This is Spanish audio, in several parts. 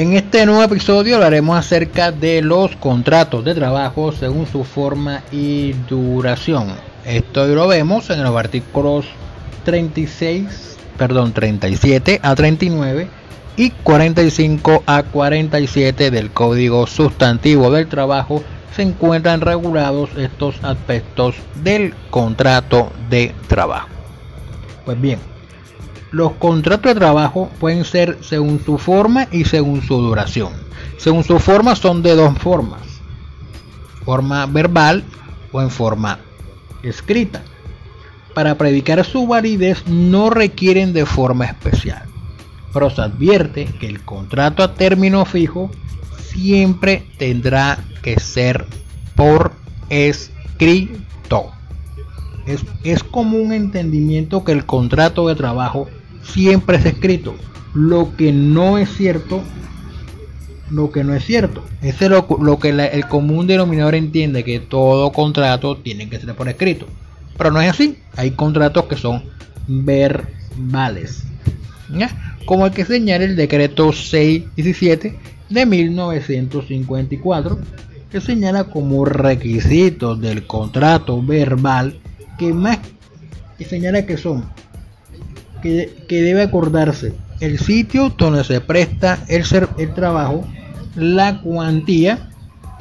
En este nuevo episodio hablaremos acerca de los contratos de trabajo según su forma y duración. Esto lo vemos en los artículos 36, perdón, 37 a 39 y 45 a 47 del Código Sustantivo del Trabajo se encuentran regulados estos aspectos del contrato de trabajo. Pues bien, los contratos de trabajo pueden ser según su forma y según su duración. Según su forma son de dos formas. Forma verbal o en forma escrita. Para predicar su validez no requieren de forma especial. Pero se advierte que el contrato a término fijo siempre tendrá que ser por escrito. Es, es como un entendimiento que el contrato de trabajo siempre es escrito. Lo que no es cierto, lo que no es cierto. Ese es lo, que el común denominador entiende, que todo contrato tiene que ser por escrito. Pero no es así. Hay contratos que son verbales. Como el que señala el decreto 617 de 1954, que señala como requisitos del contrato verbal que más que señala que son que, debe acordarse el sitio donde se presta el, el trabajo, la cuantía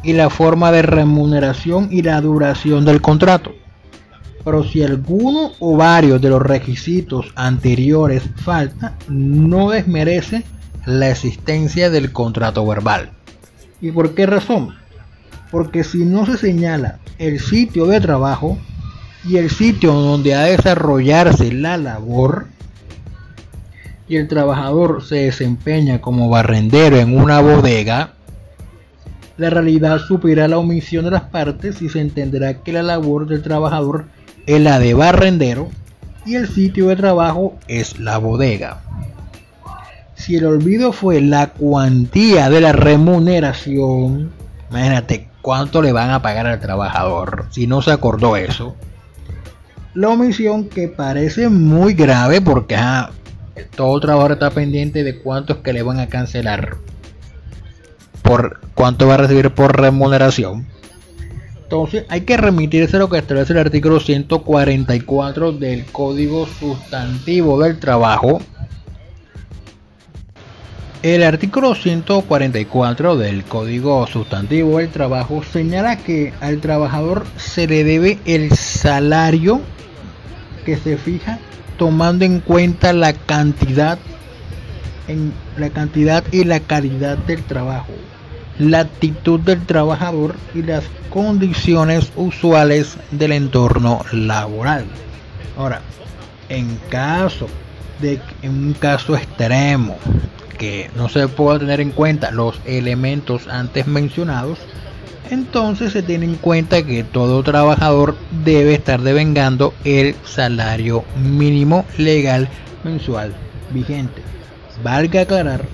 y la forma de remuneración y la duración del contrato. Pero si alguno o varios de los requisitos anteriores falta, no desmerece la existencia del contrato verbal. ¿Y por qué razón? Porque si no se señala el sitio de trabajo y el sitio donde ha de desarrollarse la labor, y el trabajador se desempeña como barrendero en una bodega, la realidad supera la omisión de las partes y se entenderá que la labor del trabajador es la de barrendero y el sitio de trabajo es la bodega. Si el olvido fue la cuantía de la remuneración, imagínate cuánto le van a pagar al trabajador si no se acordó eso. La omisión que parece muy grave porque todo trabajador está pendiente de cuántos que le van a cancelar. Por cuánto va a recibir por remuneración. Entonces hay que remitirse a lo que establece el artículo 144 del código sustantivo del trabajo. El artículo 144 del Código Sustantivo del Trabajo señala que al trabajador se le debe el salario que se fija tomando en cuenta la cantidad en la cantidad y la calidad del trabajo, la actitud del trabajador y las condiciones usuales del entorno laboral. Ahora, en caso de en un caso extremo que no se pueda tener en cuenta los elementos antes mencionados, entonces se tiene en cuenta que todo trabajador debe estar devengando el salario mínimo legal mensual vigente. Valga aclarar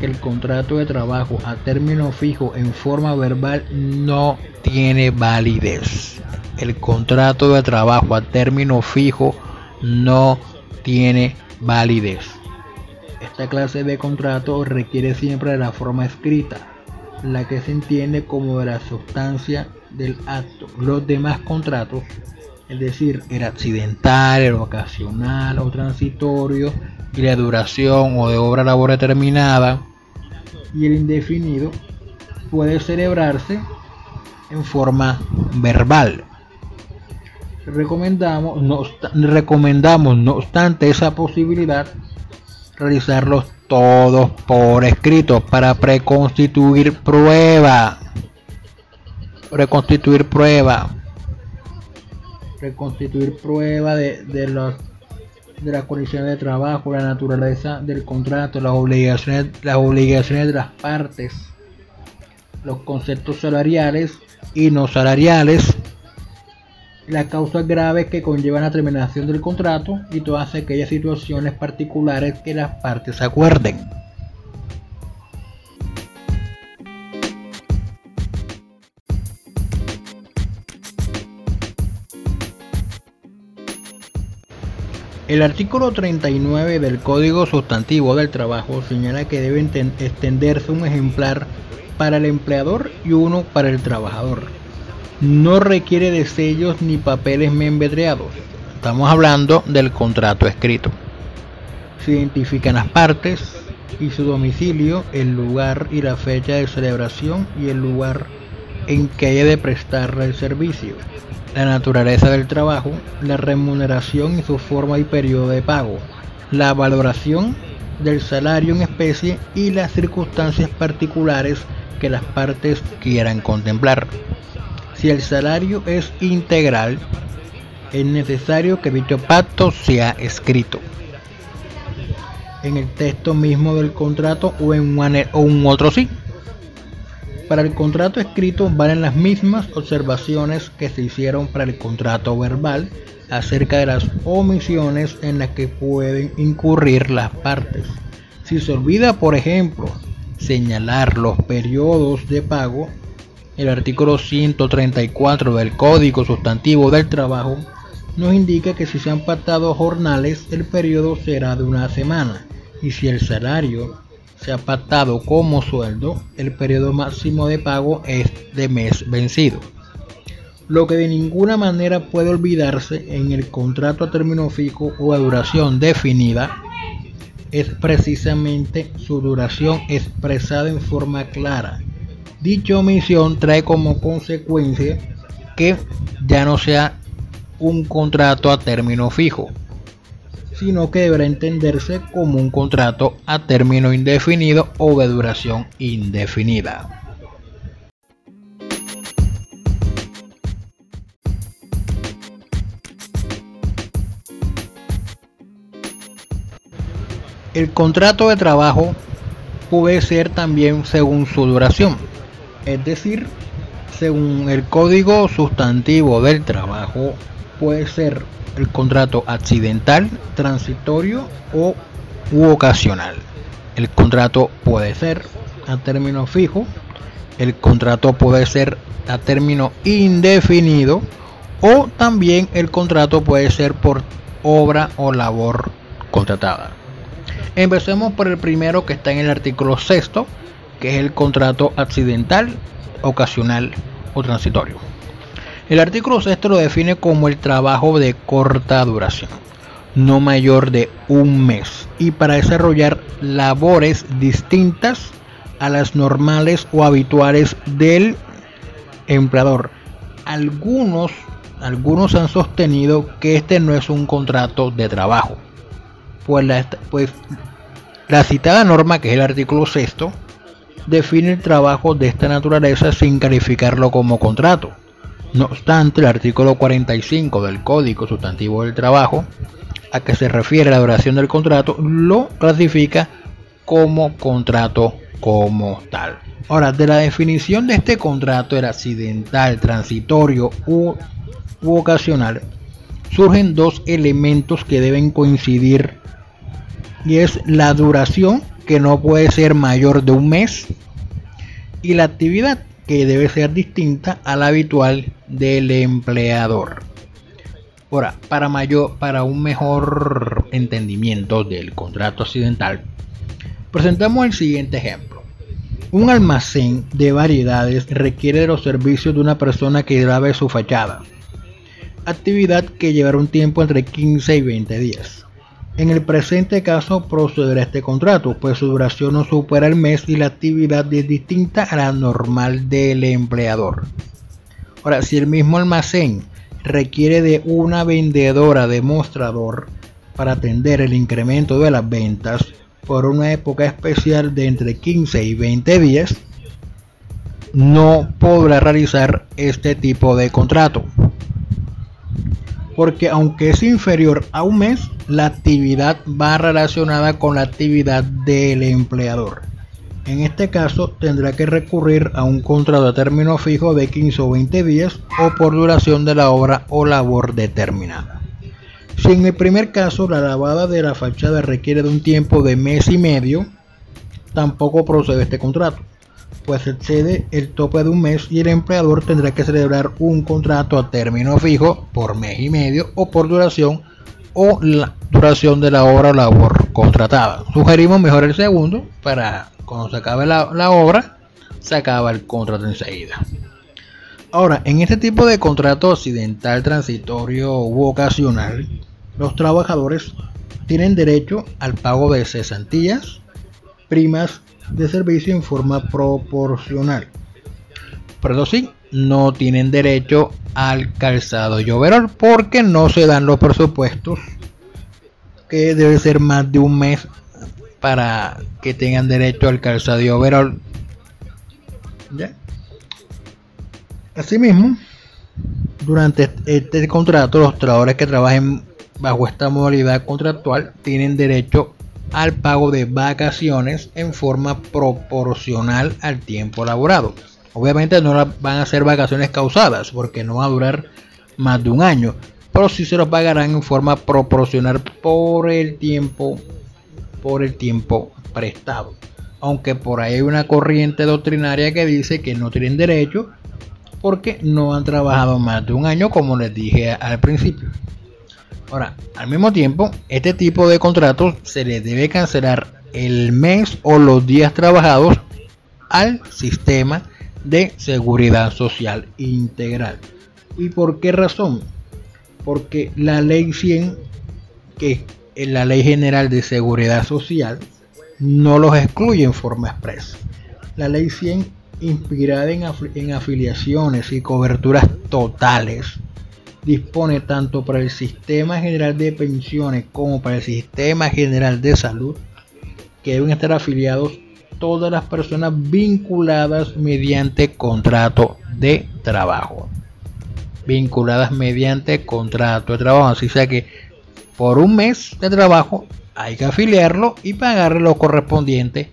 que el contrato de trabajo a término fijo en forma verbal no tiene validez. El contrato de trabajo a término fijo no tiene validez. Esta clase de contrato requiere siempre la forma escrita la que se entiende como la sustancia del acto. Los demás contratos, es decir, el accidental, el ocasional o transitorio, y la duración o de obra labor determinada, y el indefinido, puede celebrarse en forma verbal. Recomendamos no, recomendamos, no obstante esa posibilidad, realizarlos todos por escrito para preconstituir prueba. Reconstituir prueba. Reconstituir prueba de, de los de las condiciones de trabajo, la naturaleza del contrato, las obligaciones, las obligaciones de las partes, los conceptos salariales y no salariales, las causas graves que conllevan la terminación del contrato y todas aquellas situaciones particulares que las partes acuerden. El artículo 39 del Código Sustantivo del Trabajo señala que debe extenderse un ejemplar para el empleador y uno para el trabajador. No requiere de sellos ni papeles membretreados. Estamos hablando del contrato escrito. Se identifican las partes y su domicilio, el lugar y la fecha de celebración y el lugar en que haya de prestarle el servicio la naturaleza del trabajo, la remuneración y su forma y periodo de pago, la valoración del salario en especie y las circunstancias particulares que las partes quieran contemplar. Si el salario es integral, es necesario que dicho pacto sea escrito en el texto mismo del contrato o en un, otro sí. Para el contrato escrito valen las mismas observaciones que se hicieron para el contrato verbal acerca de las omisiones en las que pueden incurrir las partes. Si se olvida, por ejemplo, señalar los periodos de pago, el artículo 134 del Código Sustantivo del Trabajo nos indica que si se han pactado jornales, el periodo será de una semana y si el salario se ha pactado como sueldo, el periodo máximo de pago es de mes vencido. Lo que de ninguna manera puede olvidarse en el contrato a término fijo o a duración definida es precisamente su duración expresada en forma clara. Dicha omisión trae como consecuencia que ya no sea un contrato a término fijo, sino que deberá entenderse como un contrato a término indefinido o de duración indefinida. El contrato de trabajo puede ser también según su duración, es decir, según el código sustantivo del trabajo puede ser el contrato accidental, transitorio o u ocasional. El contrato puede ser a término fijo, el contrato puede ser a término indefinido o también el contrato puede ser por obra o labor contratada. Empecemos por el primero que está en el artículo sexto, que es el contrato accidental, ocasional o transitorio. El artículo 6 lo define como el trabajo de corta duración, no mayor de un mes, y para desarrollar labores distintas a las normales o habituales del empleador. Algunos, algunos han sostenido que este no es un contrato de trabajo, pues la, pues la citada norma, que es el artículo 6, define el trabajo de esta naturaleza sin calificarlo como contrato no obstante, el artículo 45 del Código Sustantivo del Trabajo, a que se refiere la duración del contrato, lo clasifica como contrato como tal. Ahora, de la definición de este contrato, el accidental, transitorio u, u ocasional, surgen dos elementos que deben coincidir y es la duración, que no puede ser mayor de un mes, y la actividad, que debe ser distinta a la habitual del empleador. Ahora, para, mayor, para un mejor entendimiento del contrato accidental, presentamos el siguiente ejemplo. Un almacén de variedades requiere de los servicios de una persona que grabe su fachada, actividad que llevará un tiempo entre 15 y 20 días. En el presente caso procederá este contrato, pues su duración no supera el mes y la actividad es distinta a la normal del empleador. Ahora, si el mismo almacén requiere de una vendedora demostrador para atender el incremento de las ventas por una época especial de entre 15 y 20 días, no podrá realizar este tipo de contrato porque aunque es inferior a un mes, la actividad va relacionada con la actividad del empleador. En este caso tendrá que recurrir a un contrato a término fijo de 15 o 20 días o por duración de la obra o labor determinada. Si en el primer caso la lavada de la fachada requiere de un tiempo de mes y medio, tampoco procede este contrato pues excede el tope de un mes y el empleador tendrá que celebrar un contrato a término fijo por mes y medio o por duración o la duración de la obra o labor contratada. Sugerimos mejor el segundo para cuando se acabe la, obra, se acaba el contrato enseguida. Ahora, en este tipo de contrato occidental, transitorio u ocasional, los trabajadores tienen derecho al pago de cesantías, primas de servicio en forma proporcional. Pero eso sí, no tienen derecho al calzado y overall porque no se dan los presupuestos que debe ser más de un mes para que tengan derecho al calzado y overall. Asimismo, durante este contrato, los trabajadores que trabajen bajo esta modalidad contractual tienen derecho al pago de vacaciones en forma proporcional al tiempo laborado. Obviamente no van a ser vacaciones causadas porque no va a durar más de un año, pero sí se los pagarán en forma proporcional por el tiempo por el tiempo prestado. Aunque por ahí hay una corriente doctrinaria que dice que no tienen derecho porque no han trabajado más de un año como les dije al principio. Ahora, al mismo tiempo, este tipo de contratos se le debe cancelar el mes o los días trabajados al sistema de seguridad social integral. ¿Y por qué razón? Porque la ley 100, que es la ley general de seguridad social, no los excluye en forma expresa. La ley 100 inspirada en, afiliaciones y coberturas totales, dispone tanto para el Sistema General de Pensiones como para el Sistema General de Salud que deben estar afiliados todas las personas vinculadas mediante contrato de trabajo. Vinculadas mediante contrato de trabajo. Así sea que por un mes de trabajo hay que afiliarlo y pagarle lo correspondiente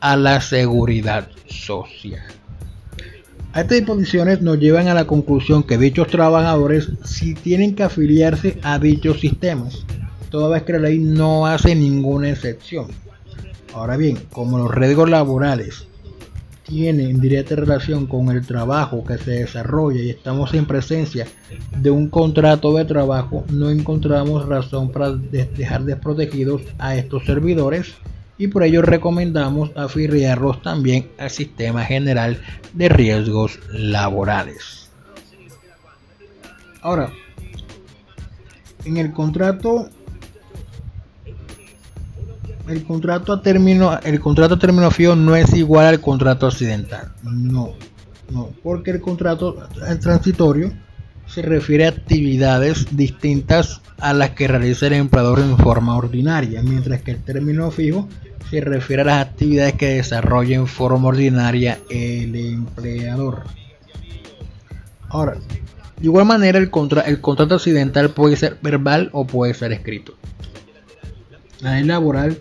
a la seguridad social. Estas disposiciones nos llevan a la conclusión que dichos trabajadores si tienen que afiliarse a dichos sistemas, toda vez que la ley no hace ninguna excepción. Ahora bien, como los riesgos laborales tienen directa relación con el trabajo que se desarrolla y estamos en presencia de un contrato de trabajo, no encontramos razón para dejar desprotegidos a estos servidores y por ello recomendamos afiliarlos también al Sistema General de Riesgos Laborales. Ahora, en el contrato el contrato a término el contrato a término fijo no es igual al contrato accidental. No, no, porque el contrato transitorio se refiere a actividades distintas a las que realiza el empleador en forma ordinaria, mientras que el término fijo se refiere a las actividades que desarrolla en forma ordinaria el empleador. Ahora, de igual manera el, el contrato accidental puede ser verbal o puede ser escrito. La ley laboral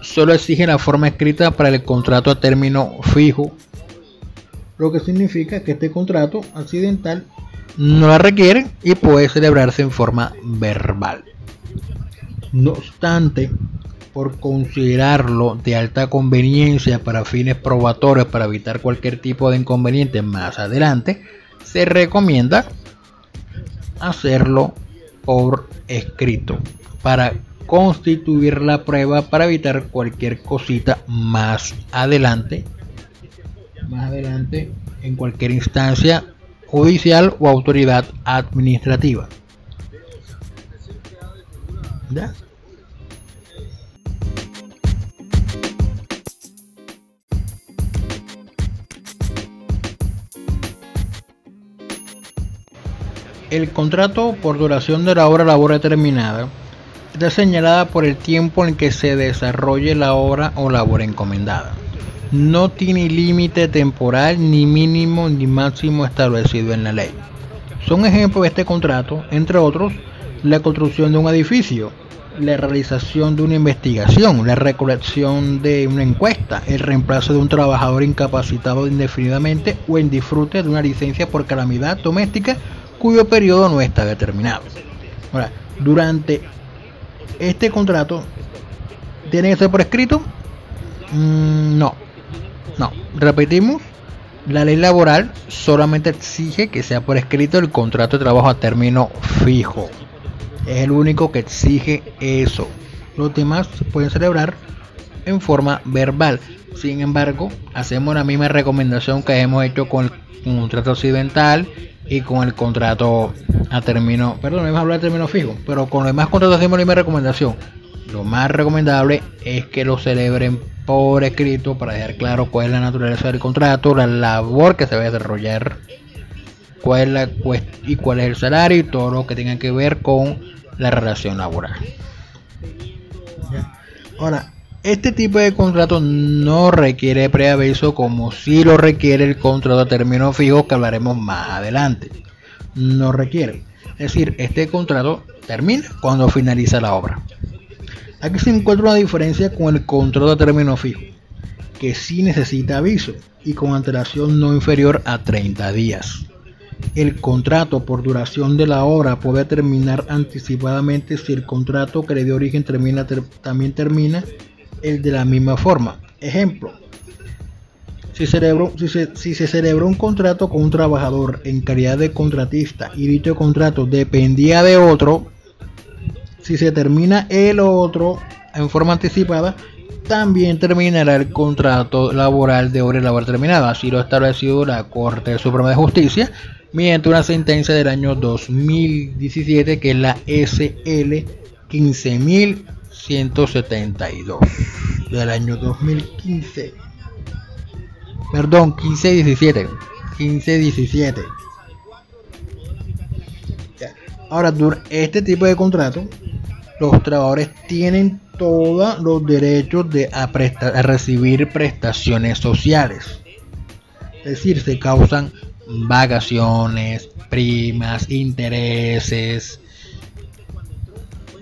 solo exige la forma escrita para el contrato a término fijo, lo que significa que este contrato accidental no la requiere y puede celebrarse en forma verbal. No obstante, por considerarlo de alta conveniencia para fines probatorios para evitar cualquier tipo de inconveniente más adelante, se recomienda hacerlo por escrito para constituir la prueba para evitar cualquier cosita más adelante más adelante en cualquier instancia judicial o autoridad administrativa ¿Ya? El contrato por duración de la obra labor determinada está señalada por el tiempo en que se desarrolle la obra o labor encomendada. No tiene límite temporal ni mínimo ni máximo establecido en la ley. Son ejemplos de este contrato, entre otros, la construcción de un edificio, la realización de una investigación, la recolección de una encuesta, el reemplazo de un trabajador incapacitado indefinidamente o en disfrute de una licencia por calamidad doméstica cuyo periodo no está determinado. Ahora, durante este contrato, ¿tiene que ser por escrito? Mm, no, no. Repetimos, la ley laboral solamente exige que sea por escrito el contrato de trabajo a término fijo. Es el único que exige eso. Los demás se pueden celebrar en forma verbal. Sin embargo, hacemos la misma recomendación que hemos hecho con el contrato occidental y con el contrato a término, perdón, no a hablar de término fijo, pero con los demás contratos hacemos la misma recomendación. Lo más recomendable es que lo celebren por escrito para dejar claro cuál es la naturaleza del contrato, la labor que se va a desarrollar, cuál es la y cuál es el salario y todo lo que tenga que ver con la relación laboral. Ahora, este tipo de contrato no requiere preaviso como si lo requiere el contrato a término fijo que hablaremos más adelante. No requiere. Es decir, este contrato termina cuando finaliza la obra. Aquí se encuentra una diferencia con el contrato a término fijo, que sí necesita aviso y con antelación no inferior a 30 días. El contrato por duración de la obra puede terminar anticipadamente si el contrato que le dio origen también termina el de la misma forma. Ejemplo, si, se, si celebró un contrato con un trabajador en calidad de contratista y dicho contrato dependía de otro, si se termina el otro en forma anticipada, también terminará el contrato laboral de obra y labor terminada. Así lo ha establecido la Corte Suprema de Justicia mediante una sentencia del año 2017 que es la SL 15172 del año 2015. Perdón, 1517. 1517. Ahora, este tipo de contrato los trabajadores tienen todos los derechos de a, recibir prestaciones sociales. Es decir, se causan vacaciones, primas, intereses.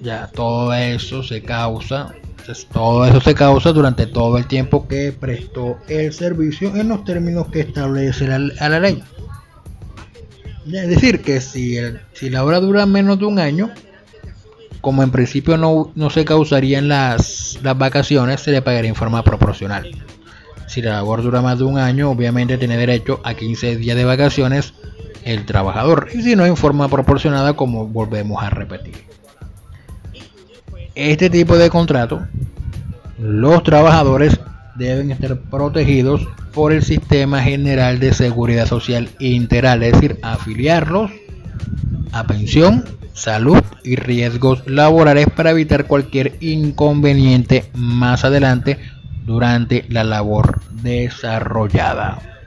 Ya todo eso se causa, todo eso se causa durante todo el tiempo que prestó el servicio en los términos que establece la, la ley. Es decir, que si, si la obra dura menos de un año, como en principio no, se causarían las, las vacaciones, se le pagaría en forma proporcional. Si la labor dura más de un año, obviamente tiene derecho a 15 días de vacaciones el trabajador. Y si no, en forma proporcionada, como volvemos a repetir. Este tipo de contrato, los trabajadores deben estar protegidos por el Sistema General de Seguridad Social Integral, es decir, afiliarlos a pensión salud y riesgos laborales para evitar cualquier inconveniente más adelante durante la labor desarrollada.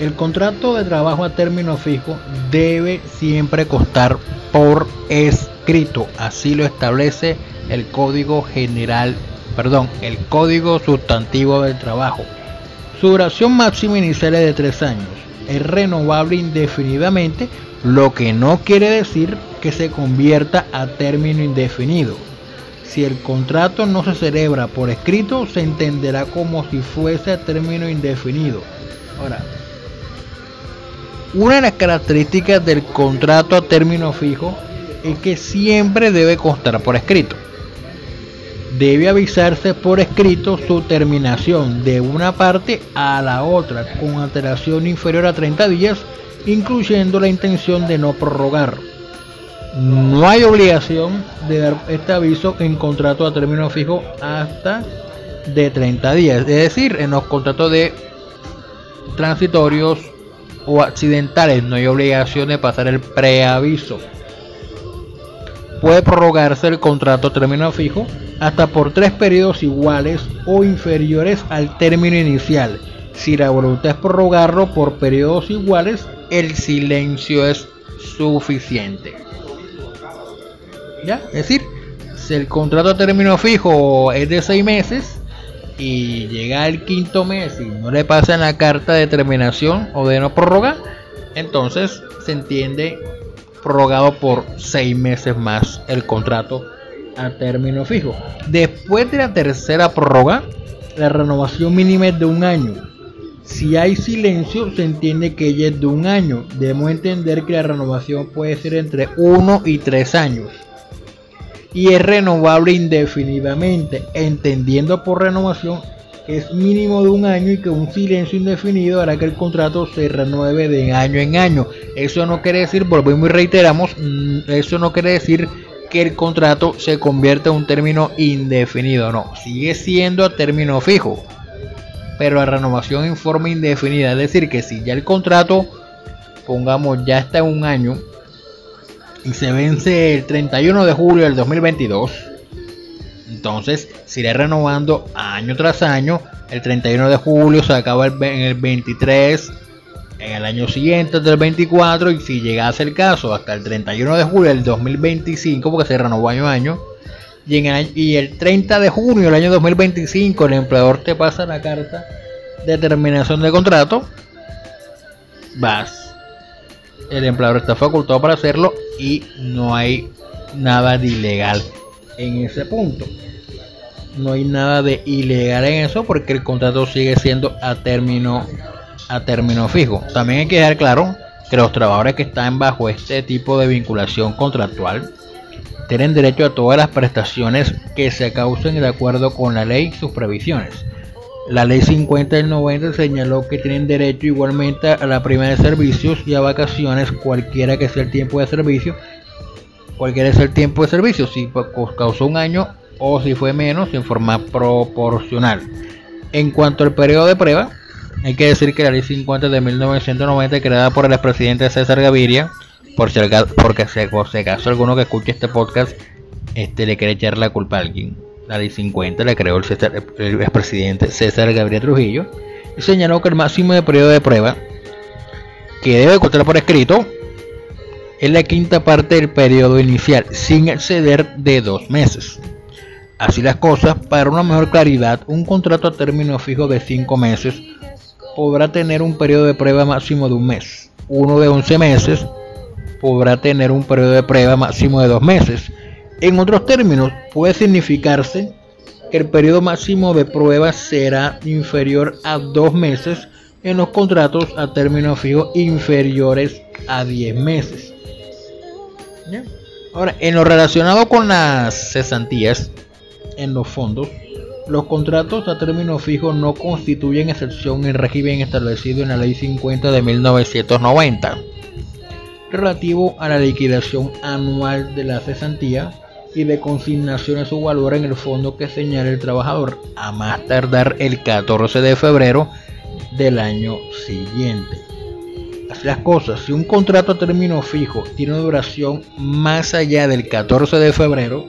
El contrato de trabajo a término fijo debe siempre costar por escrito, así lo establece el Código General perdón, el código sustantivo del trabajo. Su duración máxima inicial es de tres años. Es renovable indefinidamente, lo que no quiere decir que se convierta a término indefinido. Si el contrato no se celebra por escrito, se entenderá como si fuese a término indefinido. Ahora, una de las características del contrato a término fijo es que siempre debe constar por escrito debe avisarse por escrito su terminación de una parte a la otra con alteración inferior a 30 días, incluyendo la intención de no prorrogar. No hay obligación de dar este aviso en contrato a término fijo hasta de 30 días, es decir, en los contratos de transitorios o accidentales no hay obligación de pasar el preaviso puede prorrogarse el contrato a término fijo hasta por tres periodos iguales o inferiores al término inicial. Si la voluntad es prorrogarlo por periodos iguales, el silencio es suficiente. ¿Ya? Es decir, si el contrato a término fijo es de seis meses y llega el quinto mes y no le pasan la carta de terminación o de no prorroga, entonces se entiende prorrogado por seis meses más el contrato a término fijo. Después de la tercera prórroga, la renovación mínima es de un año. Si hay silencio, se entiende que ella es de un año. Debemos entender que la renovación puede ser entre uno y tres años. Y es renovable indefinidamente, entendiendo por renovación es mínimo de un año y que un silencio indefinido hará que el contrato se renueve de año en año. Eso no quiere decir, volvemos y reiteramos, mm, eso no quiere decir que el contrato se convierta en un término indefinido, no, sigue siendo a término fijo, pero la renovación en forma indefinida, es decir, que si ya el contrato, pongamos, ya está en un año y se vence el 31 de julio del 2022, entonces se irá renovando año tras año. El 31 de julio se acaba en el 23, en el año siguiente del 24 y si llegase el caso hasta el 31 de julio del 2025 porque se renovó año a año y, en el, y el 30 de junio del año 2025 el empleador te pasa la carta de terminación de contrato vas el empleador está facultado para hacerlo y no hay nada de ilegal en ese punto no hay nada de ilegal en eso porque el contrato sigue siendo a término a término fijo. También hay que dejar claro que los trabajadores que están bajo este tipo de vinculación contractual tienen derecho a todas las prestaciones que se causen de acuerdo con la ley y sus previsiones. La ley 50 del 90 señaló que tienen derecho igualmente a la prima de servicios y a vacaciones cualquiera que sea el tiempo de servicio. Cualquiera sea el tiempo de servicio, si causó un año o si fue menos en forma proporcional. En cuanto al periodo de prueba, hay que decir que la ley 50 de 1990 creada por el expresidente César Gaviria, por si, porque por si acaso alguno que escuche este podcast este, le quiere echar la culpa a alguien. La ley 50 la creó el, el expresidente César Gaviria Trujillo y señaló que el máximo de periodo de prueba que debe contar por escrito es la quinta parte del periodo inicial, sin exceder de dos meses. Así las cosas, para una mejor claridad, un contrato a término fijo de 5 meses podrá tener un periodo de prueba máximo de un mes. Uno de 11 meses podrá tener un periodo de prueba máximo de 2 meses. En otros términos, puede significarse que el periodo máximo de prueba será inferior a 2 meses en los contratos a término fijo inferiores a 10 meses. Ahora, en lo relacionado con las cesantías, en los fondos, los contratos a término fijo no constituyen excepción en régimen establecido en la Ley 50 de 1990, relativo a la liquidación anual de la cesantía y de consignación de su valor en el fondo que señala el trabajador, a más tardar el 14 de febrero del año siguiente. Así las cosas, si un contrato a término fijo tiene duración más allá del 14 de febrero,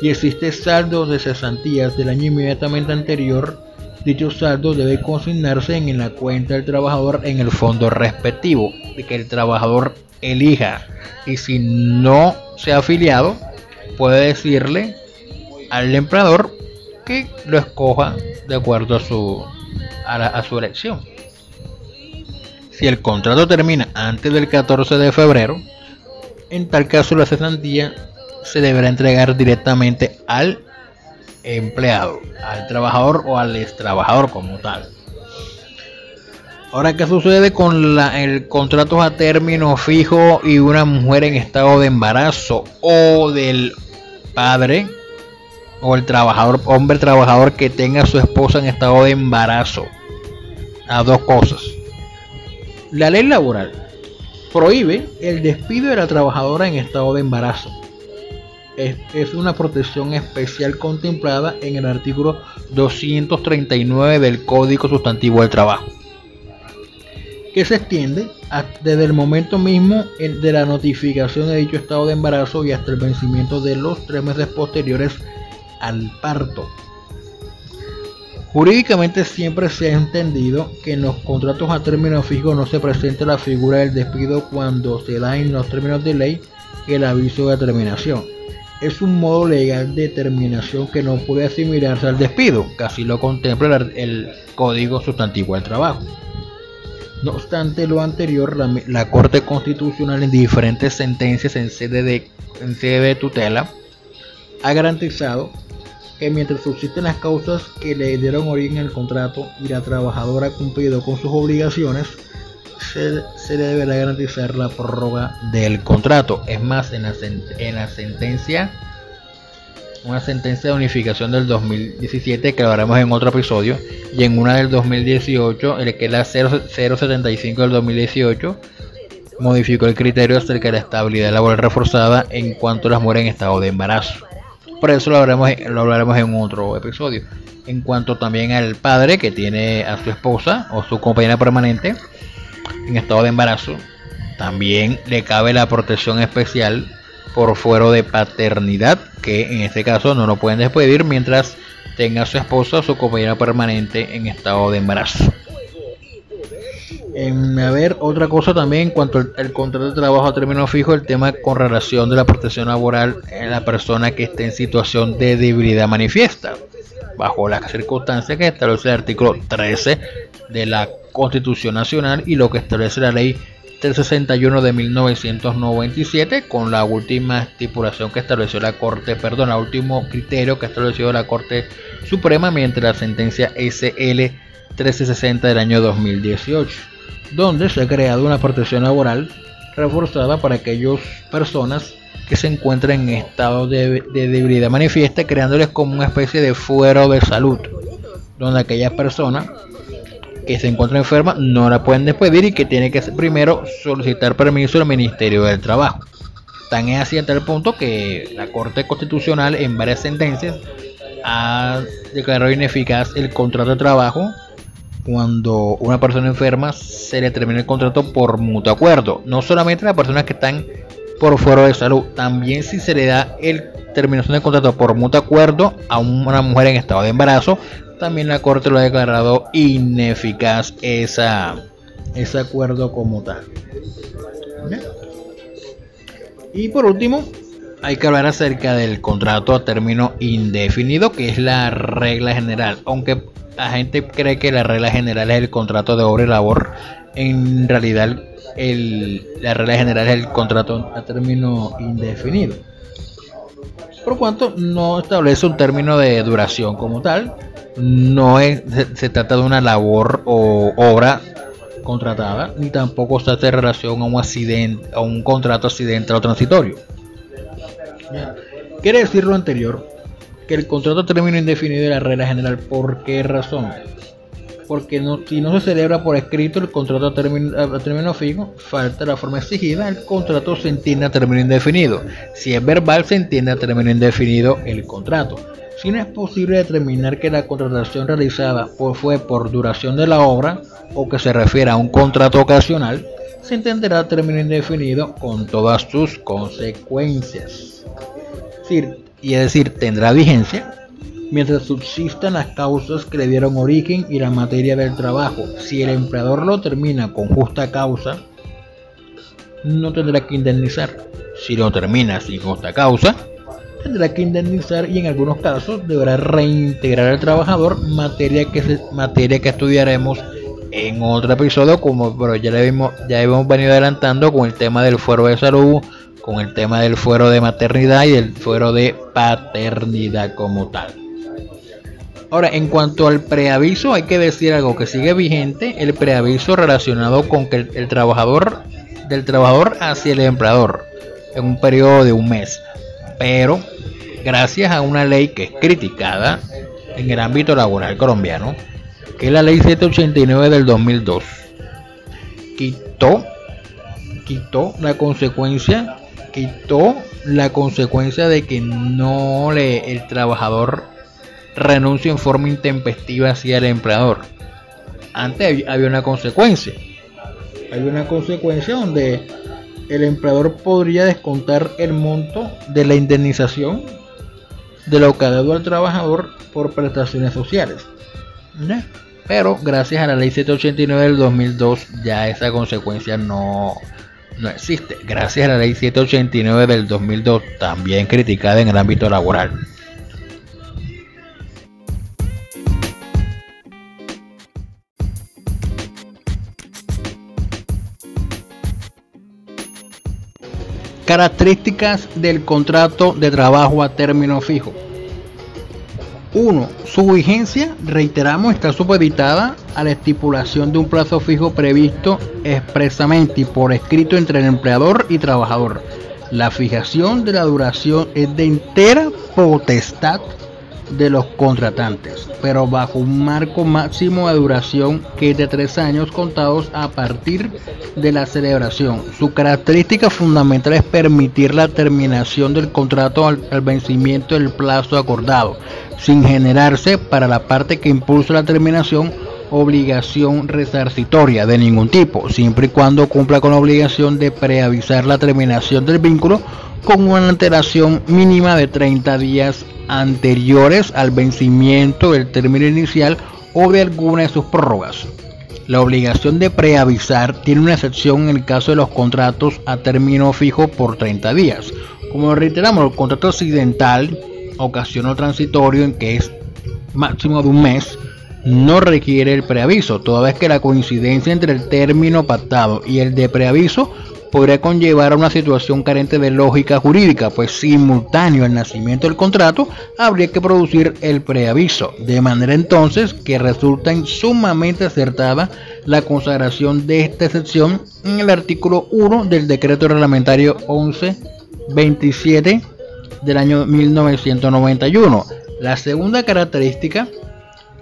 y existe saldo de cesantías del año inmediatamente anterior, dicho saldo debe consignarse en la cuenta del trabajador en el fondo respectivo de que el trabajador elija y si no se ha afiliado puede decirle al empleador que lo escoja de acuerdo a su a, a su elección si el contrato termina antes del 14 de febrero en tal caso la cesantía se deberá entregar directamente al empleado, al trabajador o al ex trabajador como tal. Ahora, ¿qué sucede con el contrato a término fijo y una mujer en estado de embarazo o del padre o el trabajador, hombre trabajador que tenga a su esposa en estado de embarazo? A dos cosas. La ley laboral prohíbe el despido de la trabajadora en estado de embarazo es, una protección especial contemplada en el artículo 239 del Código Sustantivo del Trabajo, que se extiende desde el momento mismo de la notificación de dicho estado de embarazo y hasta el vencimiento de los tres meses posteriores al parto. Jurídicamente siempre se ha entendido que en los contratos a término fijo no se presenta la figura del despido cuando se da en los términos de ley el aviso de terminación es un modo legal de terminación que no puede asimilarse al despido, casi lo contempla el Código Sustantivo del Trabajo. No obstante lo anterior, la, Corte Constitucional en diferentes sentencias en sede, de, en sede de tutela ha garantizado que mientras subsisten las causas que le dieron origen al contrato y la trabajadora ha cumplido con sus obligaciones, se, le deberá garantizar la prórroga del contrato. Es más, en la, en la sentencia una sentencia de unificación del 2017 que lo haremos en otro episodio y en una del 2018, el que es la 075 del 2018, modificó el criterio acerca de la estabilidad laboral reforzada en cuanto a las mujeres en estado de embarazo. Por eso lo hablaremos, lo hablaremos en otro episodio. En cuanto también al padre que tiene a su esposa o su compañera permanente en estado de embarazo, también le cabe la protección especial por fuero de paternidad, que en este caso no lo pueden despedir mientras tenga su esposa o su compañera permanente en estado de embarazo. En, a ver, otra cosa también en cuanto al, contrato de trabajo a término fijo, el tema con relación de la protección laboral en la persona que esté en situación de debilidad manifiesta, bajo las circunstancias que establece el artículo 13 de la Constitución Nacional y lo que establece la ley 361 de 1997 con la última estipulación que estableció la Corte, perdón, el último criterio que estableció la Corte Suprema mediante la sentencia SL 1360 del año 2018 donde se ha creado una protección laboral reforzada para aquellas personas que se encuentran en estado de, debilidad manifiesta, creándoles como una especie de fuero de salud, donde aquellas personas que se encuentran enfermas no la pueden despedir y que tiene que primero solicitar permiso al Ministerio del Trabajo. Tan es así hasta el punto que la Corte Constitucional en varias sentencias ha declarado ineficaz el contrato de trabajo cuando una persona enferma se le termina el contrato por mutuo acuerdo. No solamente las personas que están por fuera de salud, también si se le da el terminación del contrato por mutuo acuerdo a una mujer en estado de embarazo, también la corte lo ha declarado ineficaz esa, ese acuerdo como tal. Y por último, hay que hablar acerca del contrato a término indefinido, que es la regla general. Aunque la gente cree que la regla general es el contrato de obra y labor. En realidad, la regla general es el contrato a término indefinido. Por cuanto no establece un término de duración como tal, no es, se, trata de una labor o obra contratada, ni tampoco se hace relación a un accidente, a un contrato accidental o transitorio. Quiere decir lo anterior, que el contrato término indefinido de la regla general. ¿Por qué razón? Porque si no se celebra por escrito el contrato a término, fijo, falta la forma exigida, el contrato se entiende a término indefinido. Si es verbal, se entiende a término indefinido el contrato. Si no es posible determinar que la contratación realizada fue por duración de la obra o que se refiere a un contrato ocasional, se entenderá a término indefinido con todas sus consecuencias. Y es decir, tendrá vigencia mientras subsistan las causas que le dieron origen y la materia del trabajo. Si el empleador lo termina con justa causa, no tendrá que indemnizar. Si lo termina sin justa causa, tendrá que indemnizar y en algunos casos deberá reintegrar al trabajador materia que materia que estudiaremos en otro episodio como pero ya le hemos, ya hemos venido adelantando con el tema del fuero de salud con el tema del fuero de maternidad y el fuero de paternidad como tal. Ahora, en cuanto al preaviso, hay que decir algo que sigue vigente, el preaviso relacionado con que el, trabajador del trabajador hacia el empleador en un periodo de un mes. Pero gracias a una ley que es criticada en el ámbito laboral colombiano, que es la ley 789 del 2002, quitó quitó la consecuencia quitó la consecuencia de que no le el trabajador renuncie en forma intempestiva hacia el empleador. Antes había una consecuencia. Hay una consecuencia donde el empleador podría descontar el monto de la indemnización de lo que ha dado al trabajador por prestaciones sociales. Pero gracias a la ley 789 del 2002 ya esa consecuencia no, no existe, gracias a la ley 789 del 2002, también criticada en el ámbito laboral. Características del contrato de trabajo a término fijo. 1. Su vigencia, reiteramos, está supeditada a la estipulación de un plazo fijo previsto expresamente y por escrito entre el empleador y trabajador. La fijación de la duración es de entera potestad de los contratantes, pero bajo un marco máximo de duración que es de tres años contados a partir de la celebración. Su característica fundamental es permitir la terminación del contrato al, vencimiento del plazo acordado, sin generarse para la parte que impulsa la terminación obligación resarcitoria de ningún tipo, siempre y cuando cumpla con la obligación de preavisar la terminación del vínculo con una antelación mínima de 30 días anteriores al vencimiento del término inicial o de alguna de sus prórrogas. La obligación de preavisar tiene una excepción en el caso de los contratos a término fijo por 30 días. Como reiteramos, el contrato accidental, ocasión transitorio en que es máximo de un mes, no requiere el preaviso, toda vez que la coincidencia entre el término pactado y el de preaviso podría conllevar a una situación carente de lógica jurídica, pues simultáneo al nacimiento del contrato habría que producir el preaviso, de manera entonces que resulta sumamente acertada la consagración de esta excepción en el artículo 1 del decreto reglamentario 1127 del año 1991. La segunda característica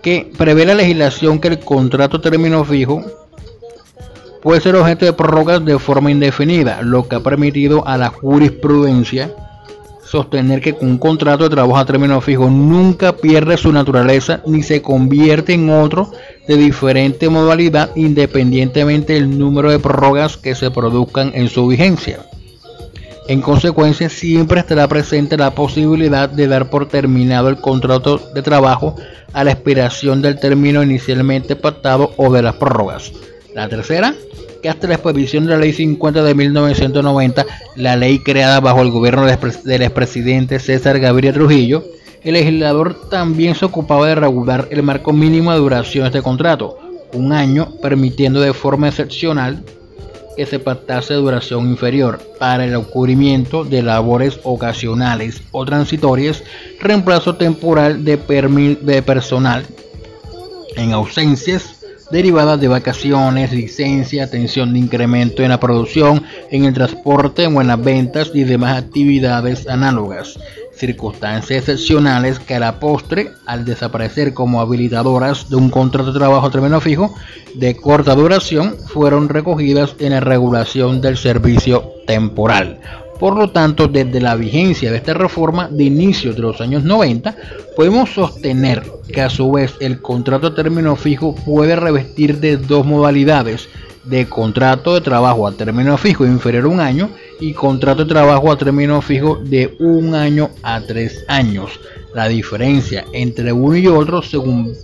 que prevé la legislación que el contrato término fijo puede ser objeto de prórrogas de forma indefinida, lo que ha permitido a la jurisprudencia sostener que un contrato de trabajo a término fijo nunca pierde su naturaleza ni se convierte en otro de diferente modalidad independientemente del número de prórrogas que se produzcan en su vigencia. En consecuencia, siempre estará presente la posibilidad de dar por terminado el contrato de trabajo a la expiración del término inicialmente pactado o de las prórrogas. La tercera, que hasta la expedición de la Ley 50 de 1990, la ley creada bajo el gobierno del expresidente César Gabriel Trujillo, el legislador también se ocupaba de regular el marco mínimo de duración de este contrato, un año, permitiendo de forma excepcional que se pactase duración inferior para el ocurrimiento de labores ocasionales o transitorias, reemplazo temporal de, de personal en ausencias derivadas de vacaciones, licencia, atención de incremento en la producción, en el transporte o en las ventas y demás actividades análogas. Circunstancias excepcionales que a la postre, al desaparecer como habilitadoras de un contrato de trabajo a término fijo de corta duración, fueron recogidas en la regulación del servicio temporal. Por lo tanto, desde la vigencia de esta reforma de inicio de los años 90, podemos sostener que a su vez el contrato a término fijo puede revestir de dos modalidades, de contrato de trabajo a término fijo inferior a un año y contrato de trabajo a término fijo de un año a tres años. La diferencia entre uno y otro, según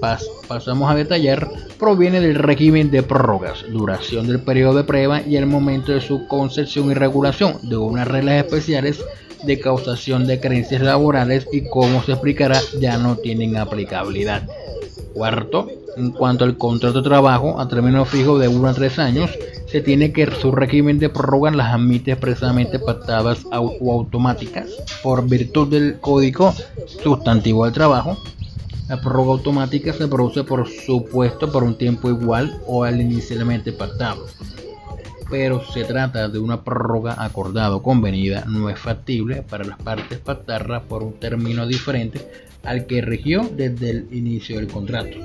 pasamos a detallar, proviene del régimen de prórrogas, duración del periodo de prueba y el momento de su concepción y regulación de unas reglas especiales de causación de creencias laborales y como se explicará ya no tienen aplicabilidad. Cuarto, en cuanto al contrato de trabajo a término fijo de 1 a 3 años, se tiene que su régimen de prórroga las admite expresamente pactadas o automáticas por virtud del código sustantivo del trabajo. La prórroga automática se produce por supuesto por un tiempo igual o al inicialmente pactado. Pero se trata de una prórroga acordada o convenida, no es factible para las partes pactarla por un término diferente al que rigió desde el inicio del contrato.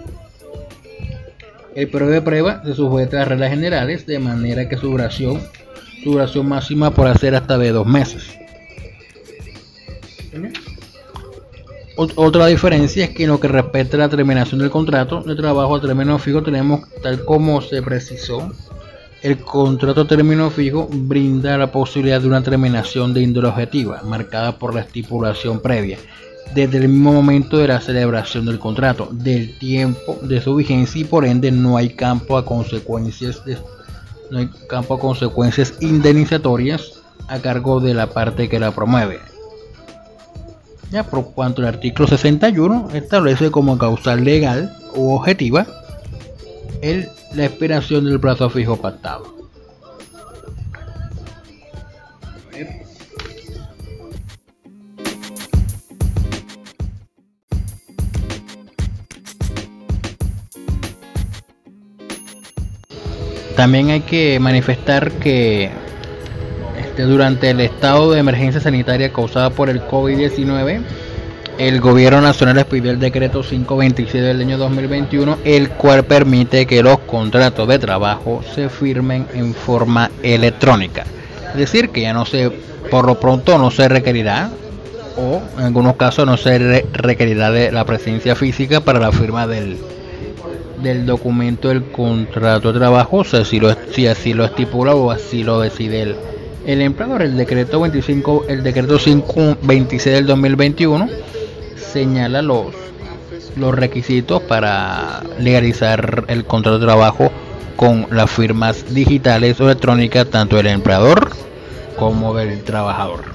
El periodo de prueba se sujeta a las reglas generales de manera que su duración, su duración máxima por hacer hasta de dos meses. Otra diferencia es que en lo que respecta a la terminación del contrato de trabajo a término fijo tenemos tal como se precisó el contrato a término fijo brinda la posibilidad de una terminación de índole objetiva marcada por la estipulación previa desde el mismo momento de la celebración del contrato, del tiempo de su vigencia y por ende no hay campo a consecuencias no hay campo a consecuencias indemnizatorias a cargo de la parte que la promueve. Ya por cuanto el artículo 61 establece como causal legal u objetiva la expiración del plazo fijo pactado. También hay que manifestar que que durante el estado de emergencia sanitaria causada por el COVID-19, el gobierno nacional expidió el decreto 526 del año 2021, el cual permite que los contratos de trabajo se firmen en forma electrónica. Es decir, que ya no se, por lo pronto no se requerirá, o en algunos casos no se requerirá la presencia física para la firma del, del documento del contrato de trabajo, si, lo, si así lo estipula o así lo decide el, el empleador. El decreto 25, el decreto 526 del 2021 señala los, los requisitos para legalizar el contrato de trabajo con las firmas digitales o electrónicas tanto del empleador como del trabajador.